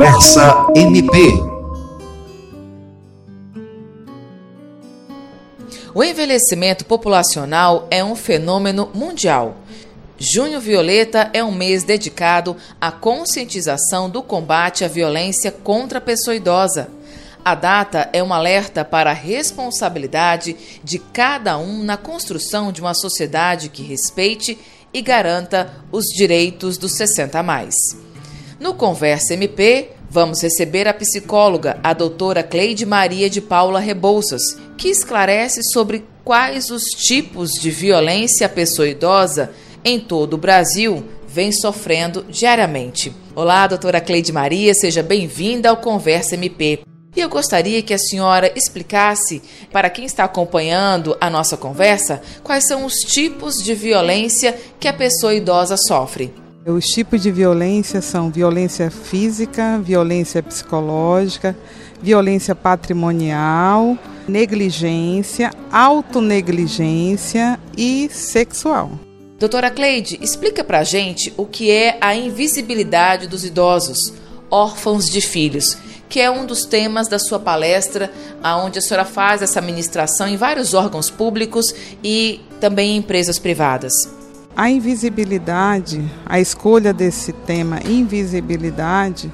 Conversa MP. O envelhecimento populacional é um fenômeno mundial. Junho Violeta é um mês dedicado à conscientização do combate à violência contra a pessoa idosa. A data é um alerta para a responsabilidade de cada um na construção de uma sociedade que respeite e garanta os direitos dos 60 a mais. No Conversa MP, vamos receber a psicóloga, a doutora Cleide Maria de Paula Rebouças, que esclarece sobre quais os tipos de violência à pessoa idosa em todo o Brasil vem sofrendo diariamente. Olá, doutora Cleide Maria, seja bem-vinda ao Conversa MP. E eu gostaria que a senhora explicasse para quem está acompanhando a nossa conversa quais são os tipos de violência que a pessoa idosa sofre. Os tipos de violência são violência física, violência psicológica, violência patrimonial, negligência, autonegligência e sexual. Doutora Cleide, explica pra gente o que é a invisibilidade dos idosos, órfãos de filhos, que é um dos temas da sua palestra, aonde a senhora faz essa ministração em vários órgãos públicos e também em empresas privadas. A invisibilidade, a escolha desse tema invisibilidade,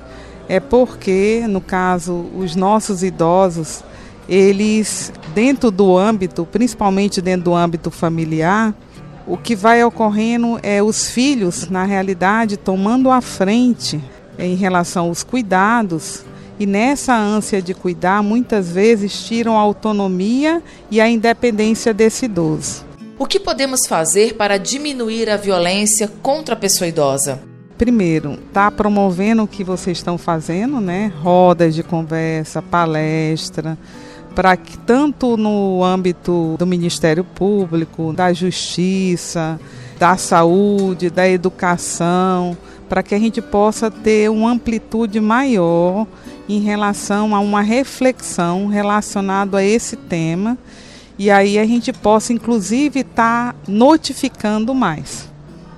é porque, no caso, os nossos idosos, eles, dentro do âmbito, principalmente dentro do âmbito familiar, o que vai ocorrendo é os filhos, na realidade, tomando a frente em relação aos cuidados e nessa ânsia de cuidar, muitas vezes tiram a autonomia e a independência desse idoso. O que podemos fazer para diminuir a violência contra a pessoa idosa? Primeiro, tá promovendo o que vocês estão fazendo, né? Rodas de conversa, palestra, para que tanto no âmbito do Ministério Público, da Justiça, da Saúde, da Educação, para que a gente possa ter uma amplitude maior em relação a uma reflexão relacionada a esse tema e aí a gente possa inclusive estar tá notificando mais,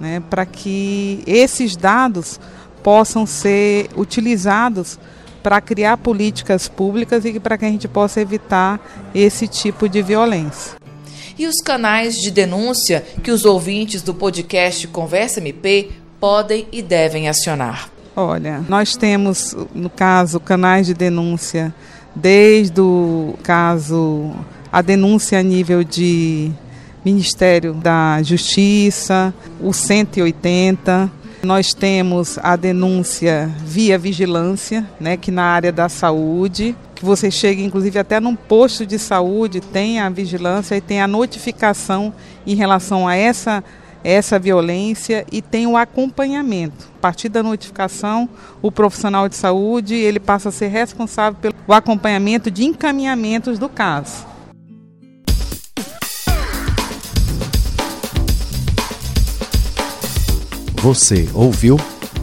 né, para que esses dados possam ser utilizados para criar políticas públicas e para que a gente possa evitar esse tipo de violência. E os canais de denúncia que os ouvintes do podcast Conversa MP podem e devem acionar? Olha, nós temos, no caso, canais de denúncia desde o caso a denúncia a nível de Ministério da Justiça, o 180. Nós temos a denúncia via vigilância, né, que na área da saúde, que você chega inclusive até num posto de saúde, tem a vigilância e tem a notificação em relação a essa essa violência e tem o acompanhamento. A partir da notificação, o profissional de saúde ele passa a ser responsável pelo acompanhamento de encaminhamentos do caso. Você ouviu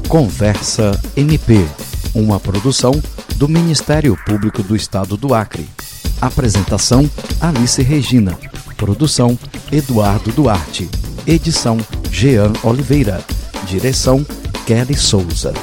Conversa MP, uma produção do Ministério Público do Estado do Acre. Apresentação Alice Regina. Produção Eduardo Duarte. Edição Jean Oliveira. Direção Kelly Souza.